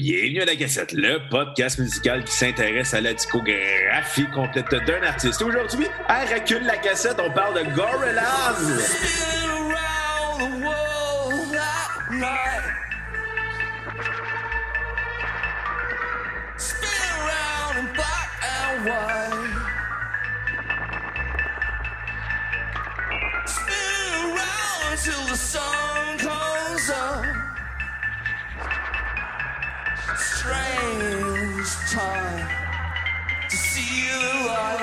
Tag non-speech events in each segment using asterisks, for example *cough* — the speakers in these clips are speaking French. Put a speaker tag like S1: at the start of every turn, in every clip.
S1: Bienvenue à la cassette, le podcast musical qui s'intéresse à la discographie complète d'un artiste. Aujourd'hui, à Recule la cassette, on parle de Gorillaz.
S2: Strange time to see the light.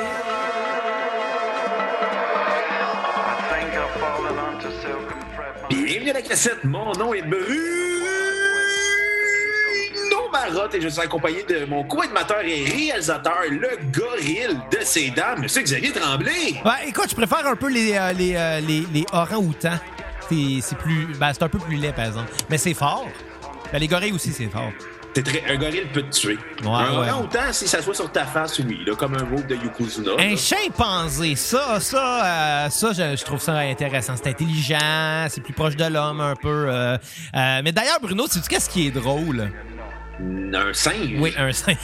S1: Bienvenue à la cassette, mon nom est Bruno Marotte et je suis accompagné de mon co-animateur et réalisateur, le gorille de ces dames, Monsieur Xavier Tremblay.
S3: Ouais, écoute, je préfère un peu les, euh, les, euh, les, les orangs-outans. C'est c'est plus. Ben, c'est un peu plus laid, par exemple. Mais c'est fort. Ben, les gorilles aussi, c'est fort.
S1: Très, un gorille peut te tuer.
S3: Ouais,
S1: un
S3: ouais.
S1: si ça soit sur ta face, oui, là, comme un move de Yokozuna.
S3: Un chimpanzé, ça, ça, euh, ça, je, je trouve ça intéressant. C'est intelligent, c'est plus proche de l'homme un peu. euh, euh, mais d'ailleurs, Bruno, sais-tu qu'est-ce qui est drôle?
S1: Un singe.
S3: Oui, un singe.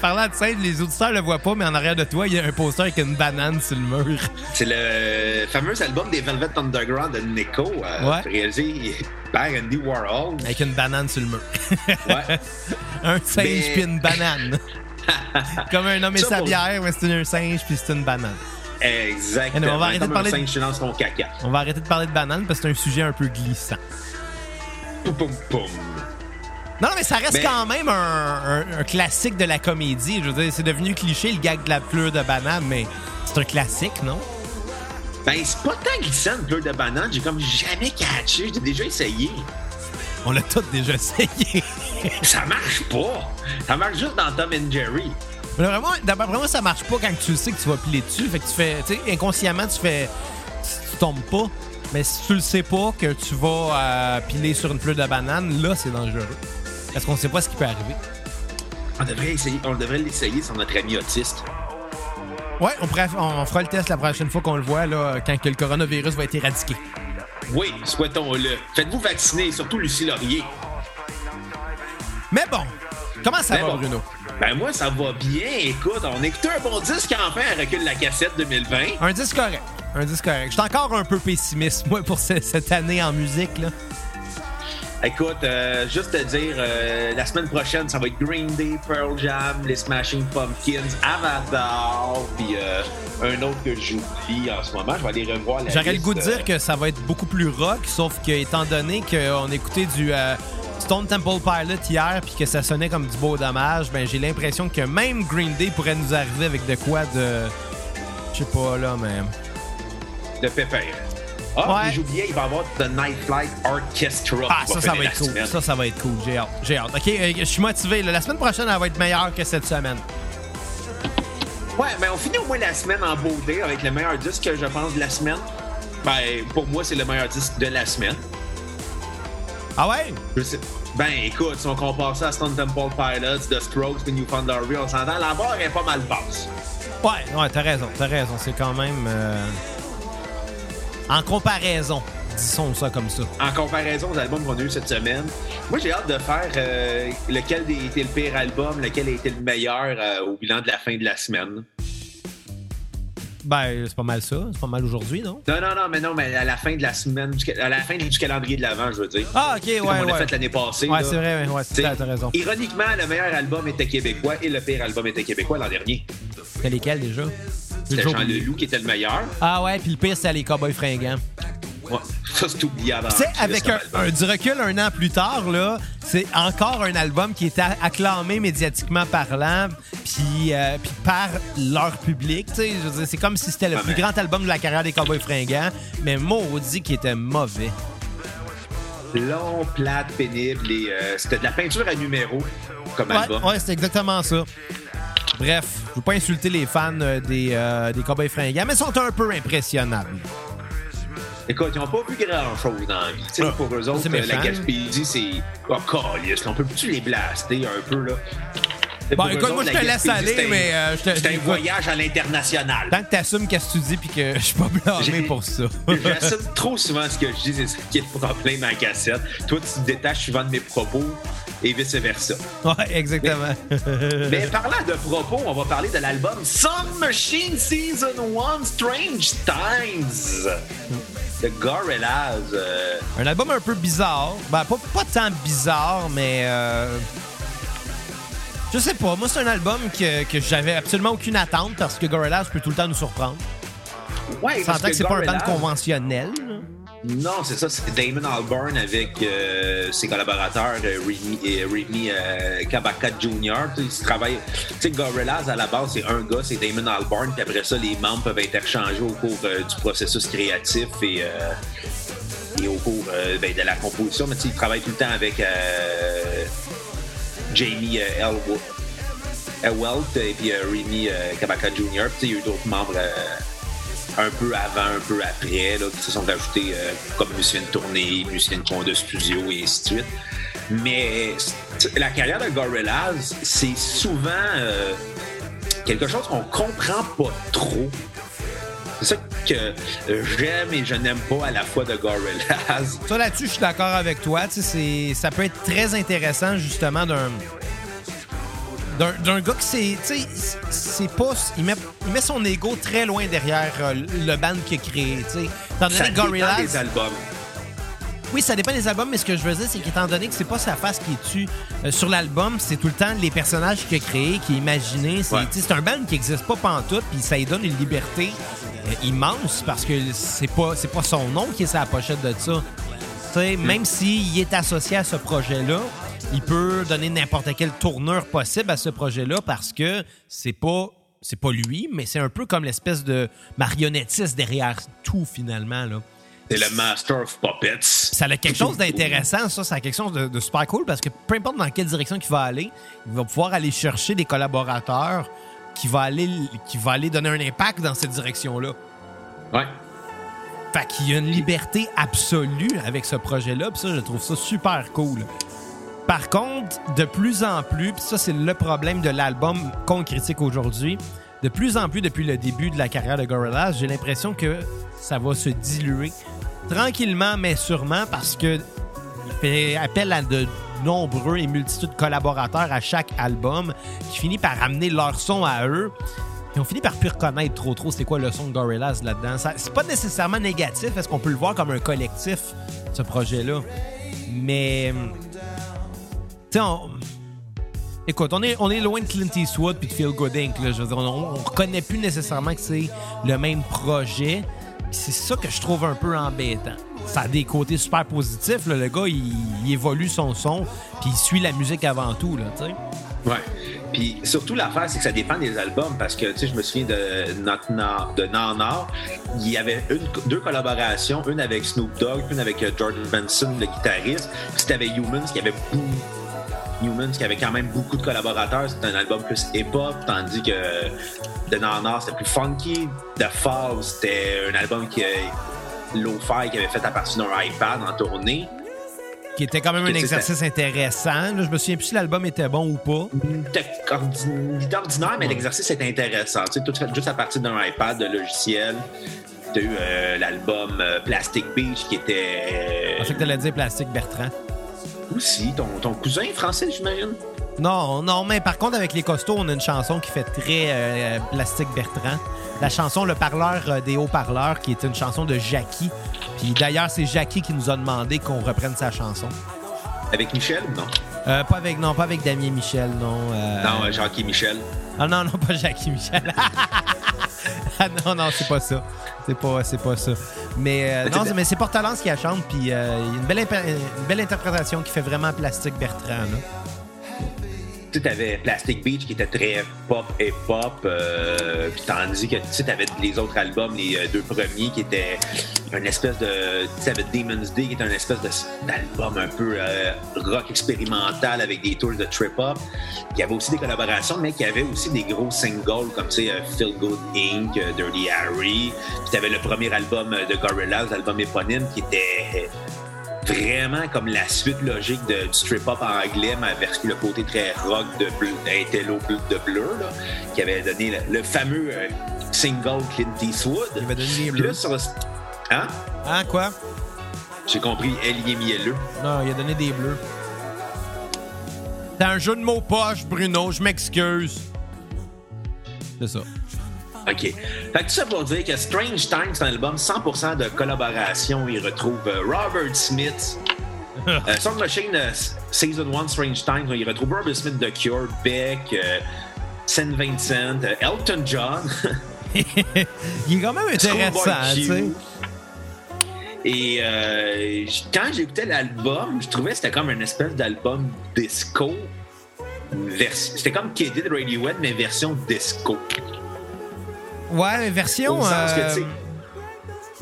S3: Parlant de singe, les auditeurs le voient pas, mais en arrière de toi, il y a un poster avec une banane sur le mur.
S1: C'est le fameux album des Velvet Underground de Nico, euh,
S3: Ouais.
S1: réalisé par Andy Warhol.
S3: Avec une banane sur le mur.
S1: Ouais. *laughs*
S3: un singe
S1: Mais-
S3: puis une banane. *laughs* Comme un homme et sa bière, mais c'est un singe puis c'est une banane.
S1: Exactement.
S3: Et on va arrêter
S1: Comme
S3: de parler
S1: un
S3: de-
S1: singe caca.
S3: On va arrêter de parler de banane parce que c'est un sujet un peu glissant.
S1: Poum, poum, poum.
S3: Non, mais ça reste
S1: Mais-
S3: quand même un, un- un classique de la comédie. Je veux dire, c'est devenu cliché le gag de la pleure de banane, mais c'est un classique, non?
S1: Ben, c'est pas tant glissant, une pleure de banane. J'ai comme jamais catché. J'ai déjà essayé.
S3: On l'a tous déjà essayé. *laughs*
S1: Ça marche pas. Ça marche juste dans Tom and Jerry.
S3: Mais vraiment, d'abord, vraiment, ça marche pas quand tu le sais que tu vas piler dessus. Fait que tu fais, tu sais, inconsciemment, tu fais. Tu tombes pas. Mais si tu le sais pas que tu vas euh, piler sur une pleure de banane, là, c'est dangereux. Parce qu'on sait pas ce qui peut arriver?
S1: On devrait essayer. On devrait l'essayer sur notre ami autiste.
S3: Ouais, on, pourrait- on fera le test la prochaine fois qu'on le voit, là, quand que le coronavirus va être éradiqué.
S1: Oui, souhaitons-le. Faites-vous vacciner, surtout Lucie Laurier.
S3: Mais bon, comment ça
S1: Mais
S3: va,
S1: bon.
S3: Bruno?
S1: Ben moi, ça va bien. Écoute, on écoutait un bon disque enfin à Recule la cassette 2020.
S3: Un disque correct. Un disque correct. Je suis encore un peu pessimiste, moi, pour ce- cette année en musique, là.
S1: Écoute, euh, juste te dire, euh, la semaine prochaine, ça va être Green Day, Pearl Jam, les Smashing Pumpkins, Avatar, puis euh, un autre que j'oublie en ce moment. Je vais aller revoir la
S3: J'aurais le goût de dire que ça va être beaucoup plus rock, sauf que étant donné qu'on écoutait du euh, Stone Temple Pilot hier puis que ça sonnait comme du beau dommage, ben j'ai l'impression que même Green Day pourrait nous arriver avec de quoi de je sais pas là mais
S1: de Pépère. Ah,
S3: Ouais.
S1: oublié, il va y avoir The Night Flight Orchestra.
S3: ah ça ça va être cool.
S1: semaine.
S3: Ça ça va être cool. J'ai hâte. J'ai hâte. OK, euh, je suis motivé. La semaine prochaine elle va être meilleure que cette semaine.
S1: Ouais, mais on finit au moins la semaine en beauté avec le meilleur disque, je pense, de la semaine. Ben, pour moi, c'est le meilleur disque de la semaine.
S3: Ah ouais?
S1: Je sais- Ben, écoute, si on compare ça à Stone Temple Pilots, The Strokes, The New Theory, on s'entend, la barre est pas mal basse.
S3: Ouais, ouais, t'as raison. T'as raison, c'est quand même euh, en comparaison, disons ça comme ça.
S1: En comparaison aux albums qu'on a eu cette semaine, moi, j'ai hâte de faire euh, lequel a été le pire album, lequel a été le meilleur euh, au bilan de la fin de la semaine.
S3: Ben, c'est pas mal ça. C'est pas mal aujourd'hui, non?
S1: Non, non, non, mais non, mais à la fin de la semaine, à la fin du calendrier de l'avant, je veux dire.
S3: Ah, ok, ouais,
S1: comme on
S3: ouais.
S1: l'a fait l'année passée.
S3: Ouais, c'est vrai, ouais, ouais, t'as raison.
S1: Ironiquement, le meilleur album était québécois et le pire album était québécois l'an dernier.
S3: C'était lesquels déjà?
S1: C'était Jean. Leloup qui était le meilleur.
S3: Ah ouais, puis le pire, c'était les Cowboys fringants.
S1: Ouais, *laughs* ça, c'est oubliable.
S3: Tu sais, avec un, un- du recul un an plus tard, là, c'est encore un album qui était acclamé médiatiquement parlant, puis euh, puis par leur public. C'est comme si c'était le
S1: Ah,
S3: plus grand album de la carrière des Cowboys fringants, mais maudit qui était mauvais.
S1: Long, plate, pénible. et, euh, c'était de la peinture à numéro comme album.
S3: Ouais, ouais c'est exactement ça. Bref, je veux pas insulter les fans euh, des, euh, des Cowboys fringants, mais ils sont un peu impressionnables.
S1: Écoute, ils n'ont pas vu grand-chose dans la vie.
S3: Ah,
S1: pour eux autres, euh, la. Gaspésie, c'est. Oh, calice, on peut-tu les blaster un peu, là?
S3: Bon, écoute, moi,
S1: autres,
S3: je
S1: la
S3: te laisse aller, mais euh.
S1: C'est un voyage à l'international.
S3: Tant que t'assumes qu'est-ce que tu dis puis que je suis pas blâmé pour ça. *laughs*
S1: J'assume trop souvent ce que je dis, c'est ça qui est le problème à la cassette. Toi, tu te détaches souvent de mes propos. Et vice-versa.
S3: Ouais, exactement.
S1: Mais parlant de propos, on va parler de l'album Sun Machine Season 1 Strange Times de Gorillaz. Euh,
S3: Un album un peu bizarre. Ben, pas, pas tant bizarre, mais. euh, Je sais pas. Moi, c'est un album que, que j'avais absolument aucune attente parce que Gorillaz peut tout le temps nous surprendre.
S1: Ouais, parce
S3: s'entend que c'est pas un band conventionnel. là.
S1: Non, c'est ça, c'est Damon Albarn avec euh, ses collaborateurs euh, Remy euh, Kabaka Jr. Ils travaillent. Tu sais, Gorillaz, à la base, c'est un gars, c'est Damon Albarn, puis après ça, les membres peuvent interchanger au cours euh, du processus créatif et, euh, au cours euh, ben, de la composition. Mais ils travaillent tout le temps avec euh, Jamie euh, Elwelt et puis euh, Remy euh, Kabaka Jr. Puis il y a eu d'autres membres. Un peu avant, un peu après, là, qui se sont ajoutés euh, comme musiciens de tournée, musiciens de, de studio et ainsi de suite. Mais la carrière de Gorillaz, c'est souvent euh, quelque chose qu'on comprend pas trop. C'est ça que euh, j'aime et je n'aime pas à la fois de Gorillaz.
S3: Ça, là-dessus, je suis d'accord avec toi. Ça peut être très intéressant, justement, d'un. D'un, gars qui c'est. Tu sais, c'est pas. Il met, il met son ego très loin derrière euh, le band qu'il a créé. Tu sais. Étant donné
S1: Ça
S3: Gorillaz.
S1: des albums.
S3: Oui, ça dépend des albums, mais ce que je veux dire, c'est qu'étant donné que c'est pas sa face qui est tue euh, sur l'album, c'est tout le temps les personnages qu'il a créés, qu'il a imaginés. C'est
S1: Ouais.
S3: un band qui existe pas pantoute, puis ça lui donne une liberté euh, immense parce que c'est pas, c'est pas son nom qui est sur la pochette de ça. Tu sais, Même s'il est associé à ce projet-là, il peut donner n'importe quelle tournure possible à ce projet-là parce que c'est pas c'est pas lui, mais c'est un peu comme l'espèce de marionnettiste derrière tout finalement là.
S1: C'est le Master of Puppets.
S3: Ça a quelque chose d'intéressant, ça. Ça a quelque chose de, de super cool parce que peu importe dans quelle direction il va aller, il va pouvoir aller chercher des collaborateurs qui va aller, qui va aller donner un impact dans cette direction-là.
S1: Ouais.
S3: Fait qu'il y a une liberté absolue avec ce projet-là, puis ça, je trouve ça super cool. Par contre, de plus en plus, puis ça, c'est le problème de l'album qu'on critique aujourd'hui, de plus en plus depuis le début de la carrière de Gorillaz, j'ai l'impression que ça va se diluer tranquillement, mais sûrement, parce que il fait appel à de nombreux et multitudes de collaborateurs à chaque album qui finit par amener leur son à eux. Puis on finit par plus reconnaître trop trop c'est quoi le son de Gorillaz là-dedans. C'est pas nécessairement négatif, parce qu'on peut le voir comme un collectif, ce projet-là. Mais. Sais, on. Écoute, on est, on est loin de Clint Eastwood puis de Feel Good Inc. Là, on, on reconnaît plus nécessairement que c'est le même projet. C'est ça que je trouve un peu embêtant. Ça a des côtés super positifs. là. Le gars, il, évolue son son, puis il suit la musique avant tout. Là, tu sais.
S1: Ouais. Puis surtout l'affaire, c'est que ça dépend des albums parce que tu sais, je me souviens de Not Nana, il y avait une, deux collaborations, une avec Snoop Dogg, une avec euh, Jordan Benson, le guitariste. Puis c'était avec Humans qui avait beaucoup Humans qui avait quand même beaucoup de collaborateurs. C'était un album plus hip-hop, tandis que The Nana, c'était plus funky. The Fall, c'était un album qui Lo-Fi qui avait fait à partir d'un iPad en tournée.
S3: Qui était quand même un
S1: c'était-
S3: exercice intéressant. Là, je me souviens plus si l'album était bon ou pas.
S1: C'était ordi- ordinaire, mais l'exercice était intéressant. Tu sais, tout fait juste à partir d'un iPad de logiciel. Tu as eu euh, l'album euh, Plastic Beach qui était
S3: Je pensais que t'allais dire Plastique Bertrand.
S1: Aussi ton, ton cousin français, j'imagine?
S3: Non, non, mais par contre, avec les costauds, on a une chanson qui fait très euh, Plastique Bertrand. La chanson Le parleur euh, des haut-parleurs, qui est une chanson de Jackie. Puis d'ailleurs, c'est Jackie qui nous a demandé qu'on reprenne sa chanson.
S1: Avec Michel non?
S3: Euh, pas avec, non, pas avec Damien Michel, non.
S1: Non, et Michel.
S3: Ah non, non, pas Jackie Michel. *laughs* *laughs* ah non, non, c'est pas ça. C'est pas, c'est pas ça. Mais euh, non,
S1: c'est-
S3: c'est- mais c'est Portalance qui la chante, puis euh, il y a une belle, une belle interprétation qui fait vraiment Plastique Bertrand.
S1: Tu sais, t'avais Plastic Beach qui était très pop et pop, euh, puis tandis que tu sais, t'avais les autres albums, les euh, deux premiers qui étaient une espèce de. Tu sais, t'avais Demon's Day qui était une espèce d'album un peu euh, rock expérimental avec des tours de trip-hop. Il y avait aussi des collaborations, mais qui avait aussi des gros singles comme tu sais, euh, Feel Good Inc., euh, Dirty Harry. Puis t'avais le premier album de Gorillaz, l'album éponyme, qui était vraiment comme la suite logique de, du strip-up anglais, mais avec le côté très rock de bleu, d'intello de bleu, là, qui avait donné le, le fameux euh, single Clint Eastwood.
S3: Il avait donné
S1: là, sur- Hein?
S3: Hein, quoi?
S1: J'ai compris, Elie mielleux.
S3: Non, il a donné des bleus. C'est un jeu de mots poche, Bruno, je m'excuse. C'est ça.
S1: OK. Fait que tout ça pour dire que Strange Times, c'est un album 100% de collaboration. Il retrouve euh, Robert Smith. *laughs* euh, Song Machine euh, Season 1 Strange Times, il retrouve Robert Smith de Cure, Beck, euh, Saint Vincent, euh, Elton John. *laughs*
S3: Il est quand même intéressant, tu sais.
S1: Et euh, quand j'écoutais l'album, je trouvais que c'était comme une espèce d'album disco. C'était comme Kid de Radiohead, mais version disco.
S3: Ouais, mais version.
S1: Au sens que,
S3: euh,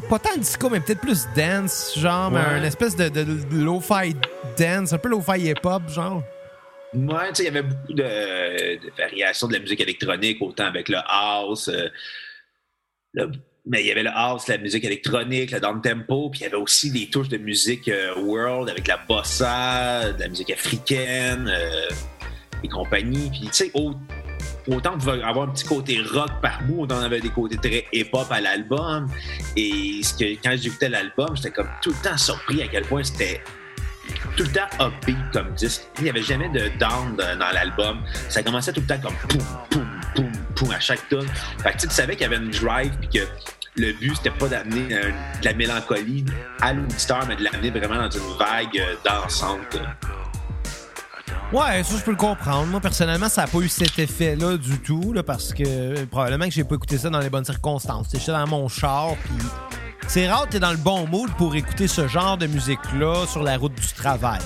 S3: pas tant disco, mais peut-être plus dance, genre, mais
S1: Ouais.
S3: une espèce de, de, de lo-fi dance, un peu lo-fi hip-hop, genre.
S1: Ouais, tu sais, il y avait beaucoup de, de variations de la musique électronique, autant avec le house, euh, le- mais il y avait le house, la musique électronique, le down tempo, puis il y avait aussi des touches de musique euh, world avec la bossa, de la musique africaine euh, et compagnie. Puis tu sais, au- autant on pouvait avoir un petit côté rock par bout, autant on avait des côtés très hip-hop à l'album. Et ce que, quand j'écoutais l'album, j'étais comme tout le temps surpris à quel point c'était tout le temps upbeat comme disque. Il n'y avait jamais de down dans l'album. Ça commençait tout le temps comme poum, poum, à chaque tune. Fait que tu savais qu'il y avait une drive puis que le but, c'était pas d'amener euh, de la mélancolie à l'auditeur, mais de l'amener vraiment dans une vague euh, dansante.
S3: Ouais, ça, je peux le comprendre. Moi, personnellement, ça n'a pas eu cet effet-là du tout, là, parce que euh, probablement que j'ai pas écouté ça dans les bonnes circonstances. J'étais dans mon char, puis c'est rare que t'es dans le bon mood pour écouter ce genre de musique-là sur la route du travail.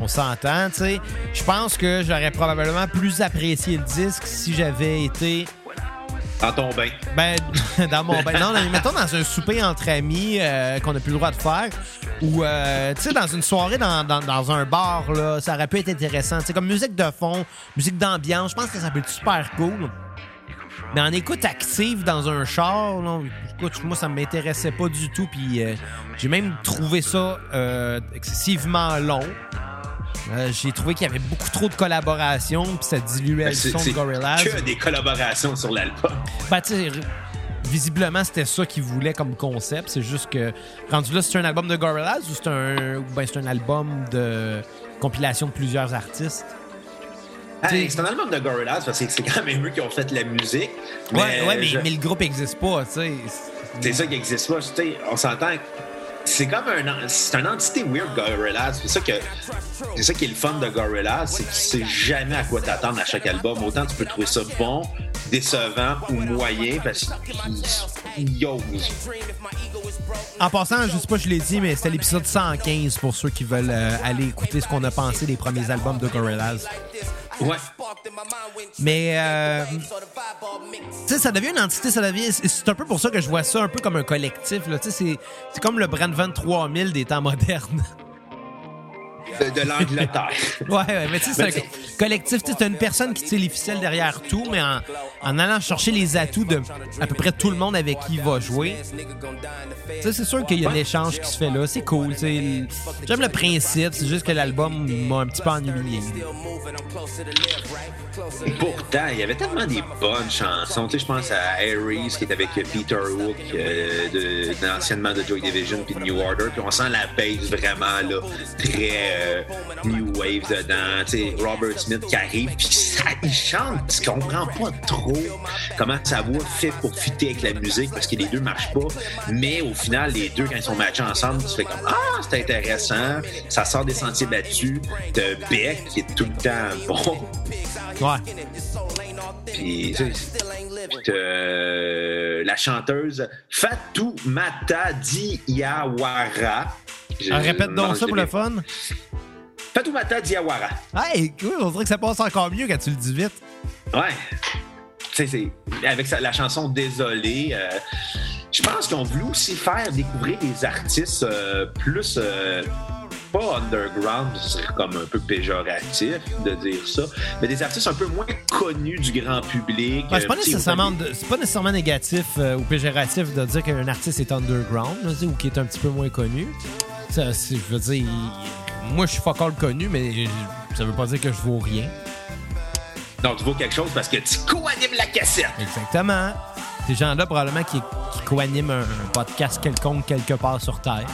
S3: On s'entend, tu sais. Je pense que j'aurais probablement plus apprécié le disque si j'avais été
S1: Dans ton bain.
S3: ben, *laughs* dans mon ben non, mais mettons dans un souper entre amis euh, qu'on n'a plus le droit de faire, ou euh, tu sais dans une soirée dans, dans, dans un bar là, ça aurait pu être intéressant. Tu sais comme musique de fond, musique d'ambiance, je pense que ça peut être super cool. Mais en écoute active dans un char, là, écoute, moi ça m'intéressait pas du tout, puis euh, j'ai même trouvé ça euh, excessivement long. Euh, j'ai trouvé qu'il y avait beaucoup trop de collaborations, puis ça diluait le
S1: Ben, C'est
S3: son de Gorillaz.
S1: que des collaborations sur l'album.
S3: Ben, tu sais, visiblement, c'était ça qu'ils voulaient comme concept. C'est juste que, rendu là, c'est un album de Gorillaz ou c'est un, ben, c'est un album de compilation de plusieurs artistes?
S1: Hey, c'est un album de Gorillaz parce que c'est quand même eux qui ont fait la musique.
S3: ouais, ouais, mais,
S1: je-
S3: mais le groupe n'existe pas, tu sais.
S1: C'est ça qui existe pas. On s'entend. C'est comme un, c'est une entité weird Gorillaz. C'est ça que, c'est ça qui est le fun de Gorillaz, c'est que tu sais jamais à quoi t'attendre à chaque album. Autant tu peux trouver ça bon, décevant ou moyen parce qu'ils osent.
S3: En passant, je sais pas, je l'ai dit, mais c'était l'épisode 115 pour ceux qui veulent euh, aller écouter ce qu'on a pensé des premiers albums de Gorillaz.
S1: Ouais.
S3: Mais, euh, tu sais, ça devient une entité, ça devient. C'est un peu pour ça que je vois ça un peu comme un collectif, là. Tu sais, c'est- comme le Brandvan 3000 des temps modernes. *laughs*
S1: De, de l'Angleterre. *laughs*
S3: Ouais, ouais, mais tu sais, c'est un
S1: tu sais-
S3: co- collectif. Tu sais, t'as une personne qui tire les ficelles derrière tout, mais en, en allant chercher les atouts de à peu près tout le monde avec qui il va jouer. Tu sais, c'est sûr qu'il y a un échange qui se fait là. C'est cool. tu sais. J'aime le principe. C'est juste que l'album m'a un petit peu ennuyé.
S1: Pourtant, il y avait tellement des bonnes chansons. Tu sais, je pense à Aries qui est avec Peter Hook, euh, de, anciennement de Joy Division puis de New Order. Puis on sent la bass vraiment là, très euh, new wave dedans. Tu sais, Robert Smith qui arrive puis ça, il chante. Tu comprends pas trop comment sa voix fait pour fitter avec la musique parce que les deux marchent pas. Mais au final, les deux quand ils sont matchés ensemble, tu fais comme ah c'est intéressant. Ça sort des sentiers battus. De Beck qui est tout le temps bon.
S3: Ouais.
S1: Puis, tu sais, euh, la chanteuse Fatoumata Diawara. Je-
S3: Ah, répète donc ça pour le fun.
S1: Fatoumata Diawara.
S3: Hey, cool. On dirait que ça passe encore mieux quand tu le dis vite.
S1: Ouais. Tu sais, c'est avec sa- la chanson Désolé. euh, je pense ont voulu aussi faire découvrir des artistes euh, plus. euh, pas underground, ce serait comme un peu péjoratif de dire ça, mais des artistes un peu moins connus du grand public.
S3: Ben, c'est pas,
S1: euh, tu sais,
S3: nécessairement c'est pas nécessairement négatif euh, ou péjoratif de dire qu'un artiste est underground là, ou qui est un petit peu moins connu. Ça, c'est- je veux dire, moi je suis fuck all connu, mais ça veut pas dire que je vaux rien.
S1: Non, tu vaux quelque chose parce que tu co-animes la cassette.
S3: Exactement. Ces gens-là, probablement, qui, qui co-animent un, un podcast quelconque quelque part sur Terre.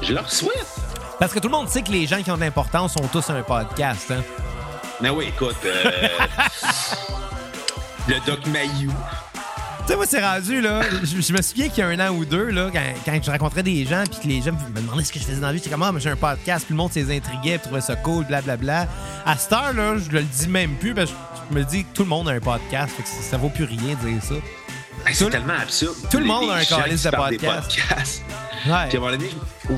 S1: Je leur souhaite.
S3: Parce que tout le monde sait que les gens qui ont de l'importance sont tous un podcast. Hein?
S1: Mais oui, écoute, euh, *laughs* le Doc Mayou.
S3: Tu sais, moi, c'est rendu, là. Je, je me souviens qu'il y a un an ou deux, là, quand, quand je rencontrais des gens, puis que les gens me demandaient ce que je faisais dans la vie, j'étais comme, ah, mais j'ai un podcast, puis le monde s'est intrigué, puis trouvait ça cool, blablabla. À cette heure, là, je le dis même plus, parce que je me dis que tout le monde a un podcast, fait que ça, ça vaut plus rien de dire ça. Tout
S1: c'est
S3: le-
S1: tellement absurde.
S3: tout le monde a un calice de podcast. Ouais.
S1: Puis à un moment donné,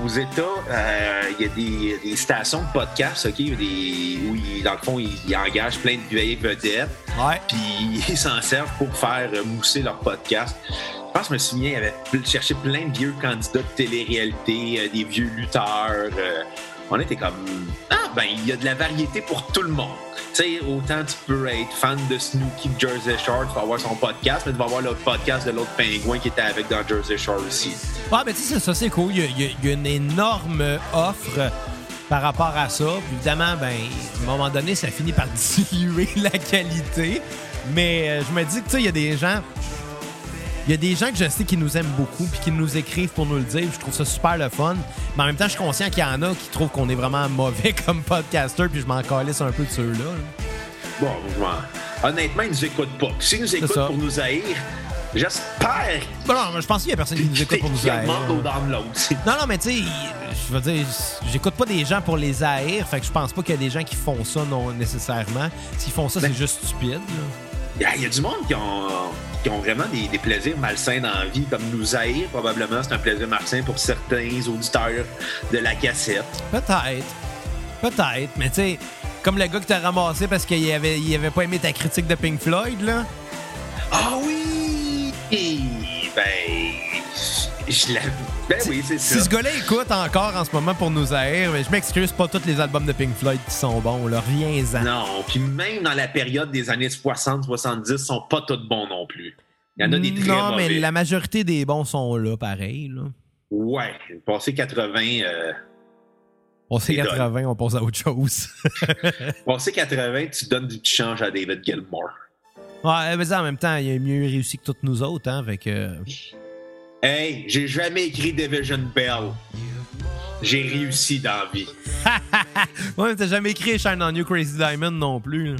S1: aux États, euh, il y a des, stations de podcasts, OK, il y a des, où, ils- dans le fond, ils, ils engagent plein de vieilles vedettes,
S3: Ouais.
S1: puis *laughs* ils s'en servent pour faire euh, mousser leur podcast. Je pense que je me souviens, il avait pl- cherché plein de vieux candidats de télé-réalité, euh, des vieux lutteurs. euh, on était comme, ah ben, il y a de la variété pour tout le monde. Tu sais, autant tu peux être fan de Snooki de Jersey Shore, tu vas avoir son podcast, mais tu vas avoir le podcast de l'autre pingouin qui était avec dans Jersey Shore aussi.
S3: Ouais, mais tu sais, ça, c'est cool. Il y a une énorme offre par rapport à ça. Puis évidemment, ben, à un moment donné, ça finit par *laughs* diluer la qualité. Mais euh, je me dis que, tu sais, il y a des gens. Il y a des gens que je sais qui nous aiment beaucoup puis qui nous écrivent pour nous le dire. Je trouve ça super le fun. Mais en même temps, je suis conscient qu'il y en a qui trouvent qu'on est vraiment mauvais *laughs* comme podcaster puis je m'en calisse un peu de ceux-là. là.
S1: Bon, honnêtement, ils nous écoutent pas. S'ils nous écoutent pour nous haïr, j'espère
S3: Bon, non, mais je pense qu'il y a personne qui nous écoute pour nous haïr. *laughs* Non, non, mais tu sais, je veux dire, j'écoute pas des gens pour les haïr, fait que je pense pas qu'il y a des gens qui font ça non nécessairement. S'ils font ça,
S1: Ben-
S3: c'est juste stupide.
S1: y il y a du monde qui ont, qui ont vraiment des, des plaisirs malsains dans la vie, comme nous haïr, probablement, c'est un plaisir malsain pour certains auditeurs de la cassette.
S3: Peut-être. Peut-être, mais tu sais, comme le gars que t'as ramassé parce qu'il avait, il avait pas aimé ta critique de Pink Floyd, là.
S1: Ah oui! Ben, je. Ben oui, c'est
S3: Si
S1: ça.
S3: ce gars-là écoute encore en ce moment pour nous haïr, mais je m'excuse, pas tous les albums de Pink Floyd qui sont bons, là. Reviens-en.
S1: Non, puis même dans la période des années 60-70, sont pas tous bons non plus. Il y en a des très
S3: Non,
S1: mauvais.
S3: mais la majorité des bons sont là, pareil, là.
S1: Ouais, passé 80, euh,
S3: On sait
S1: Et donne.
S3: 80, on passe à autre chose. *laughs*
S1: passé 80, tu donnes du petit change à David Gilmour.
S3: Ouais, mais ça, en même temps, il a mieux réussi que toutes nous autres, hein, fait que...
S1: Hey, j'ai jamais écrit Division Bell. J'ai réussi dans la vie. *laughs*
S3: Ouais, t'as jamais écrit Shine on You Crazy Diamond non plus.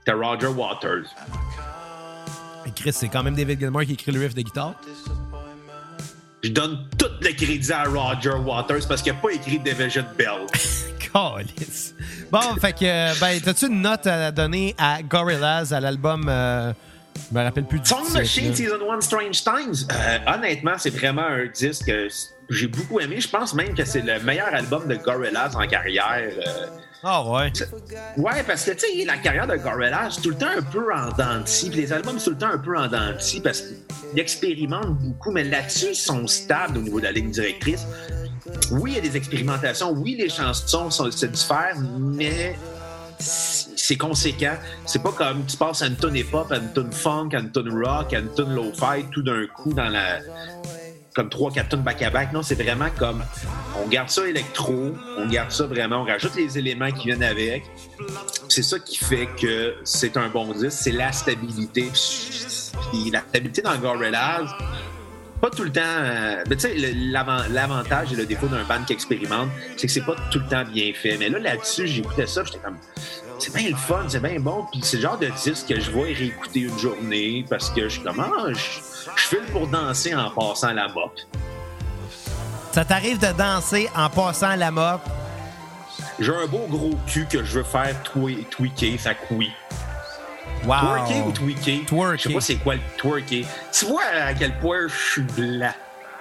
S1: C'était Roger Waters.
S3: Chris, c'est quand même David Gilmour qui écrit le riff de guitare.
S1: Je donne tout le crédit à Roger Waters parce qu'il n'a pas écrit Division Bell. *laughs*
S3: Bon, fait que, euh, ben, t'as-tu une note à donner à Gorillaz, à l'album... euh, je me rappelle plus du
S1: Song Machine. Season 1 Strange Times, euh, honnêtement, c'est vraiment un disque que j'ai beaucoup aimé. Je pense même que c'est le meilleur album de Gorillaz en carrière. euh.
S3: Ah ouais.
S1: Ouais, parce que, tu sais, la carrière de Gorillaz, c'est tout le temps un peu en dents de scie, puis les albums, c'est tout le temps un peu en dents de scie, parce qu'ils expérimentent beaucoup, mais là-dessus, ils sont stables au niveau de la ligne directrice. Oui, il y a des expérimentations, oui, les chansons sont, se diffèrent, mais c'est conséquent. C'est pas comme tu passes à une tune hip-hop, à une tune funk, à une tune rock, à une tune lo-fi, tout d'un coup dans la comme trois, quatre tunes back-à-back. Non, c'est vraiment comme on garde ça électro, on garde ça vraiment, on rajoute les éléments qui viennent avec. C'est ça qui fait que c'est un bon disque, c'est la stabilité. Puis la stabilité dans Gorillaz, pas tout le temps. euh, mais tu sais, l'avantage et le défaut d'un band qui expérimente, c'est que c'est pas tout le temps bien fait. Mais là, là-dessus, j'écoutais ça, j'étais comme. C'est bien le fun, c'est bien bon. Puis c'est le genre de disque que je vais réécouter une journée parce que je suis comme. Ah, je, je file pour danser en passant la mop.
S3: Ça t'arrive de danser en passant la mop?
S1: J'ai un beau gros cul que je veux faire tweaker, ça oui.
S3: Wow.
S1: Twerker ou tweaker?
S3: Twerker.
S1: Je sais pas c'est quoi le twerker. Tu vois à quel point je suis blanc.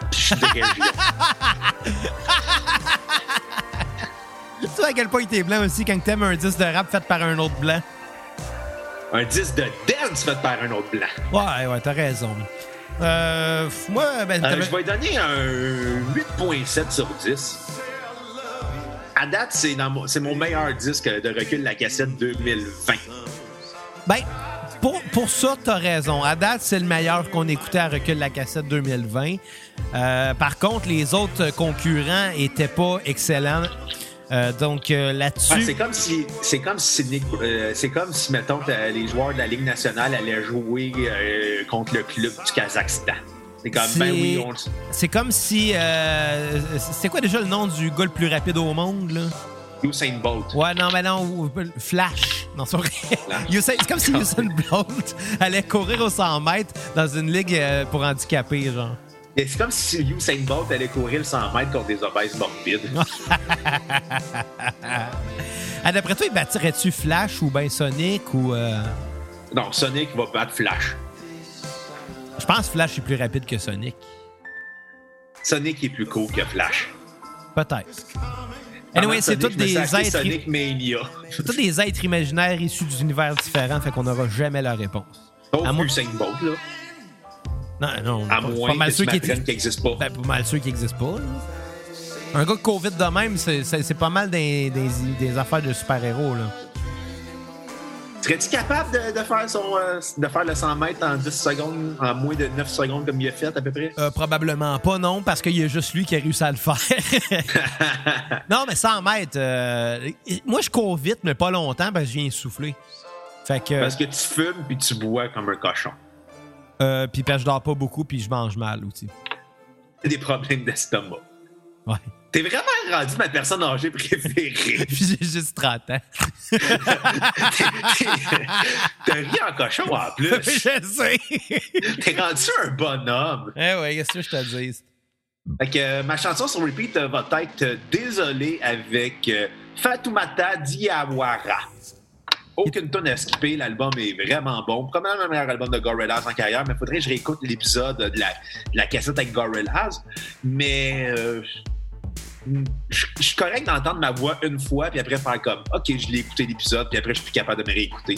S1: Puis je suis
S3: sais *laughs* à quel point t'es blanc aussi quand t'aimes un disque de rap fait par un autre blanc?
S1: un disque de dance fait par un autre blanc.
S3: Ouais, ouais, t'as raison. Euh, moi, ben,
S1: Euh, je vais donner un 8.7 sur 10. À date, c'est mon- c'est mon meilleur disque de recul la cassette 2020.
S3: Ben, pour, pour ça, t'as raison. À date, c'est le meilleur qu'on écoutait à Recul la cassette 2020. Euh, par contre, les autres concurrents étaient pas excellents. Euh, donc euh, là-dessus.
S1: Ah, c'est comme si c'est comme si euh, c'est comme si mettons que les joueurs de la Ligue nationale allaient jouer contre le club du Kazakhstan. C'est comme ben
S3: C'est-
S1: oui, on le-
S3: C'est comme si. euh, c'est quoi déjà le nom du gars le plus rapide au monde, là?
S1: Usain Bolt.
S3: Ouais, non, mais non, Flash. Non, c'est vrai. *laughs* C'est comme si *laughs* Usain Bolt allait courir aux 100 mètres dans une ligue pour handicapés, genre.
S1: Et C'est comme si Usain Bolt allait courir le 100 mètres contre des obèses morbides. *laughs*
S3: Ah, D'après toi, il battirait-tu Flash ou ben Sonic ou. euh,
S1: Non, Sonic va battre Flash.
S3: Je pense que Flash est plus rapide que Sonic.
S1: Sonic est plus cool que Flash.
S3: Peut-être. Anyway, c'est tous des êtres.
S1: Sonic Mania.
S3: C'est tous des êtres imaginaires issus d'univers différents, fait qu'on n'aura jamais la réponse.
S1: Sauf Usain Bolt, là.
S3: Non, non,
S1: À
S3: pas-
S1: moins
S3: pas mal
S1: que tu n'existe pas.
S3: Ben, pas mal sûr qu'il n'existe pas. là. Un gars de COVID de même, c'est pas mal des, des- des affaires de super-héros. là.
S1: Serais-tu capable de, de faire son, euh, de faire le 100 mètres en 10 secondes, en moins de 9 secondes comme il a fait à peu près?
S3: Euh, probablement pas, non, parce qu'il y a juste lui qui a réussi à le faire. *laughs* non, mais 100 mètres. euh, moi, je cours vite, mais pas longtemps parce que je viens souffler. Fait que.
S1: Parce que tu fumes puis tu bois comme un cochon.
S3: Euh, puis je dors pas beaucoup, puis je mange mal aussi.
S1: T'as des problèmes d'estomac.
S3: Ouais.
S1: T'es vraiment rendu ma personne âgée préférée.
S3: Puis *laughs* j'ai juste 30 ans.
S1: T'as ri en cochon en plus. *laughs*
S3: je sais.
S1: T'es rendu un bonhomme.
S3: eh ouais, qu'est-ce que je te dis?
S1: Fait que euh, ma chanson sur repeat euh, va être euh, Désolé avec euh, Fatoumata Diawara. Aucune tonne à skipper, l'album est vraiment bon. Probablement le meilleur album de Gorillaz en carrière, mais faudrait que je réécoute l'épisode de la, de la cassette avec Gorillaz. Mais euh, je je suis correct d'entendre ma voix une fois, puis après faire comme OK, je l'ai écouté l'épisode, puis après je suis plus capable de me réécouter.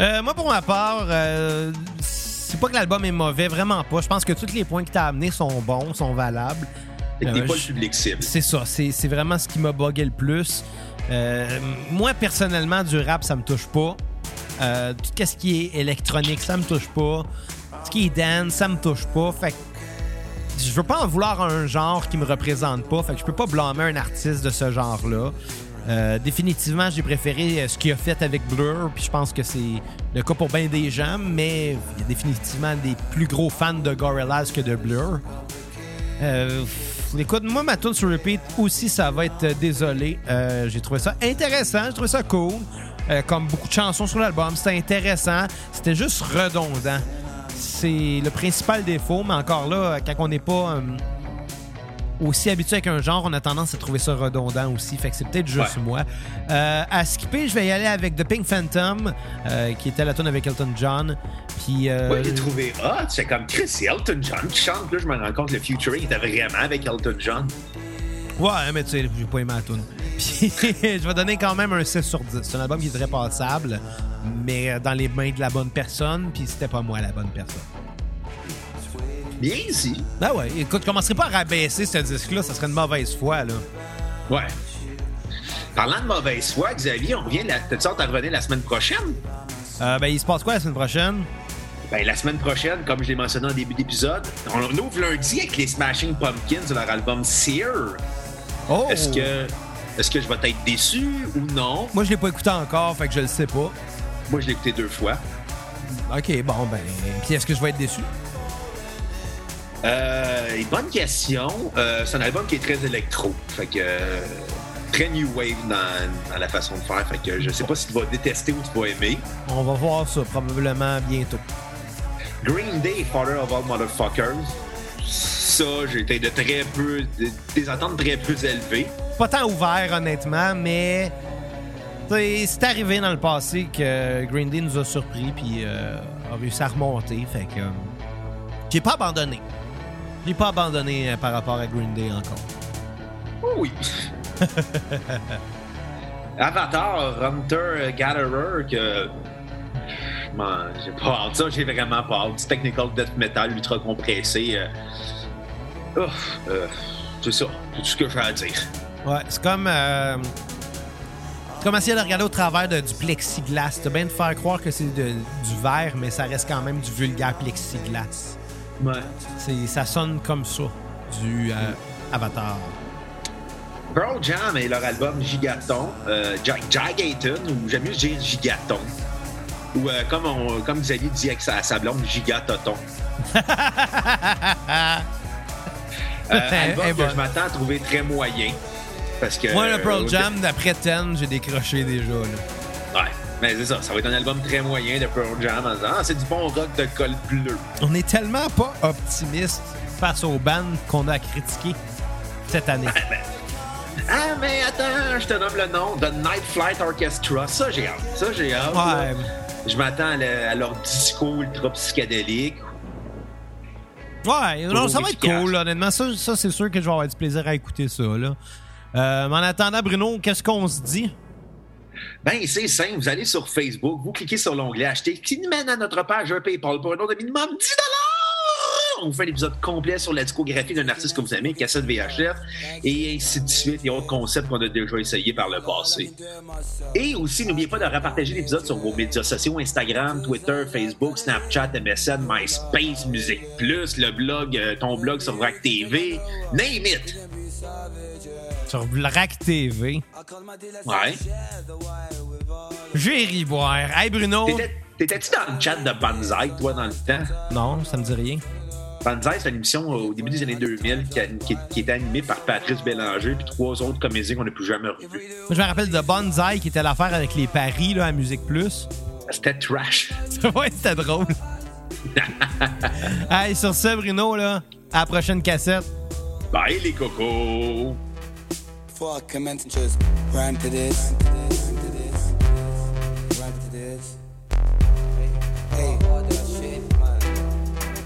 S3: Euh, moi, pour ma part, euh, c'est pas que l'album est mauvais, vraiment pas. Je pense que tous les points que t'as amenés sont bons, sont valables. Euh,
S1: pas
S3: je-
S1: le public cible.
S3: C'est ça, c'est vraiment ce qui m'a bugué le plus. Euh, moi, personnellement, du rap, ça me touche pas. Euh, tout ce qui est électronique, ça me touche pas. Ce qui est dance, ça me touche pas. Fait que je veux pas en vouloir à un genre qui me représente pas. Fait que je peux pas blâmer un artiste de ce genre-là. Euh, définitivement, j'ai préféré ce qu'il a fait avec Blur, puis je pense que c'est le cas pour bien des gens, mais il y a définitivement des plus gros fans de Gorillaz que de Blur. Écoute, moi, ma tune sur repeat aussi, ça va être euh, désolé. Euh, j'ai trouvé ça intéressant, j'ai trouvé ça cool. Euh, comme beaucoup de chansons sur l'album, c'était intéressant. C'était juste redondant. C'est le principal défaut, mais encore là, quand on n'est pas aussi habitué avec un genre, on a tendance à trouver ça redondant aussi. Fait que c'est peut-être juste
S1: Ouais.
S3: moi. Euh, à skipper, je vais y aller avec The Pink Phantom, euh, qui était la tune avec Elton John. Puis. euh,
S1: j'ai trouvé hot. C'est comme Chris, c'est Elton John qui chante. Là, je me rends compte que le featuring était vraiment avec Elton John.
S3: Ouais, mais tu sais, j'ai pas aimé la tune. *laughs* Puis je vais donner quand même un 6 sur 10. C'est un album qui est très passable, mais euh, dans les mains de la bonne personne, puis c'était pas moi la bonne personne.
S1: Bien ici.
S3: Ben ouais, écoute, je commencerai pas à rabaisser ce disque-là, ça serait une mauvaise foi, là.
S1: Ouais. Parlant de mauvaise foi, Xavier, on revient. La... T'as-tu hâte à revenir la semaine prochaine?
S3: Euh, ben, il se passe quoi la semaine prochaine?
S1: Ben, la semaine prochaine, comme je l'ai mentionné en début d'épisode, on ouvre lundi avec les Smashing Pumpkins de leur album Sear.
S3: Oh!
S1: Est-ce que, est-ce que je vais être déçu ou non?
S3: Moi, je l'ai pas écouté encore, fait que je le sais pas.
S1: Moi, je l'ai écouté deux fois.
S3: Ok, bon, ben. Puis est-ce que je vais être déçu?
S1: Euh, bonne question. Euh, c'est un album qui est très électro. Fait que. euh, très new wave dans, dans la façon de faire. Fait que je sais pas si tu vas détester ou tu vas aimer.
S3: On va voir ça probablement bientôt.
S1: Green Day, Father of All Motherfuckers. Ça, j'ai été de très peu. de- des attentes très peu élevées.
S3: Pas tant ouvert, honnêtement, mais. C'est arrivé dans le passé que Green Day nous a surpris puis euh, a réussi à remonter. Fait que. euh, J'ai pas abandonné. J'ai pas abandonné euh, par rapport à Green Day encore.
S1: Oui. *laughs* Avatar, Hunter Gatherer, que. J'ai pas hâte. Ça, j'ai vraiment pas hâte. Du technical death metal ultra compressé. euh, euh, c'est ça. C'est tout ce que j'ai à dire.
S3: Ouais, c'est comme. euh, c'est comme essayer de regarder au travers de- du plexiglas. T'as bien de faire croire que c'est du verre, mais ça reste quand même du vulgaire plexiglas.
S1: Ouais.
S3: Ça sonne comme ça, du euh, Avatar.
S1: Pearl Jam et leur album Gigaton, euh, Jagaton, ou j'aime mieux dire Gigaton. Ou euh, comme, on, comme Xavier dit avec sa, sa blonde, Gigatoton. *laughs* Euh, album que je m'attends à trouver très moyen. parce que.
S3: Moi, le Pearl Jam, d'après Ten, j'ai décroché déjà. Là.
S1: Ouais, mais c'est ça. Ça va être un album très moyen de Pearl Jam en disant Ah, c'est du bon rock de col bleu.
S3: On est tellement pas optimiste face aux bandes qu'on a critiquées cette année.
S1: Ah, mais attends, je te nomme le nom The Night Flight Orchestra. Ça, j'ai hâte. Ça, j'ai hâte.
S3: Ouais.
S1: Je m'attends à, le- à leur disco ultra psychédélique.
S3: Ouais, non, ça va être cool, honnêtement. Ça, ça c'est sûr que je vais avoir du plaisir à écouter ça. Là. Euh, mais en attendant, Bruno, qu'est-ce qu'on se dit?
S1: Ben, c'est simple. Vous allez sur Facebook, vous cliquez sur l'onglet Acheter, qui nous mène à notre page un PayPal pour un nom de minimum 10 On vous fait un épisode complet sur la discographie d'un artiste que vous aimez, cassette VHF, et ainsi de suite, et autres concepts qu'on a déjà essayé par le passé. Et aussi, n'oubliez pas de repartager l'épisode sur vos médias sociaux Instagram, Twitter, Facebook, Snapchat, MSN, MySpace, Musique Plus, le blog, euh, ton blog sur Vrac TV, name it!
S3: Sur Rack TV.
S1: Ouais.
S3: J'ai ri boire. Hey, Bruno.
S1: T'étais- T'étais-tu dans le chat de Banzai, toi, dans le temps?
S3: Non, ça me dit rien.
S1: Banzai, c'est une émission au début des années 2000 qui, qui- qui était animée par Patrice Bélanger puis trois autres comédiens qu'on n'a plus jamais revus.
S3: Moi, je me rappelle de Banzai qui était l'affaire avec les paris là, à Musique Plus.
S1: C'était trash. *laughs*
S3: ouais, c'était drôle. *laughs* hey, sur ce, Bruno, là, à la prochaine cassette.
S1: Bye les cocos!
S2: Before I commence and just rhyme to this. Rhyme to this. Hey.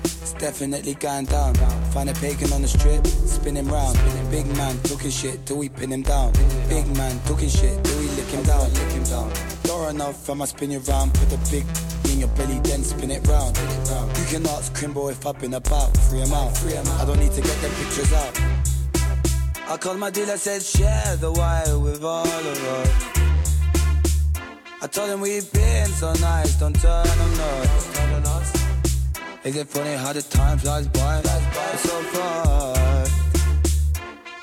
S2: It's definitely going down. Find a pagan on the strip, spin him round. Big man talking shit till we pin him down. Big man talking shit till we lick him down. Lick him down. Door enough, I'ma spin you round. Put the big in your belly, then spin it round. You can ask Crimbo if I've been about. Free him out. I don't need to get them pictures out. I called my dealer, said share the wire with all of us. I told him we've been so nice, don't turn on us. Is it funny how the time flies by? Flies It's so fast.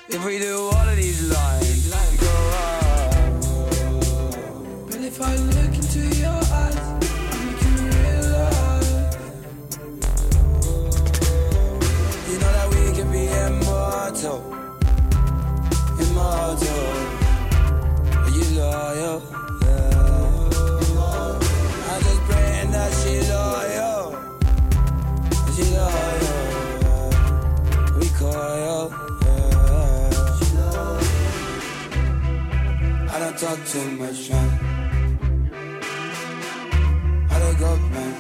S2: If we do all of these lines, we go up. But if I look into your eyes, you realize. You know that we can be immortal immortal. Are you loyal? Yeah. I'm just praying that she loyal. She loyal? We coil. Yeah. I don't talk too much, man. I don't go, man.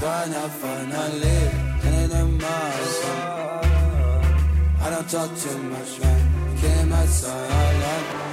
S2: Finally, finally, and in my I don't talk too much, man. Came outside, Came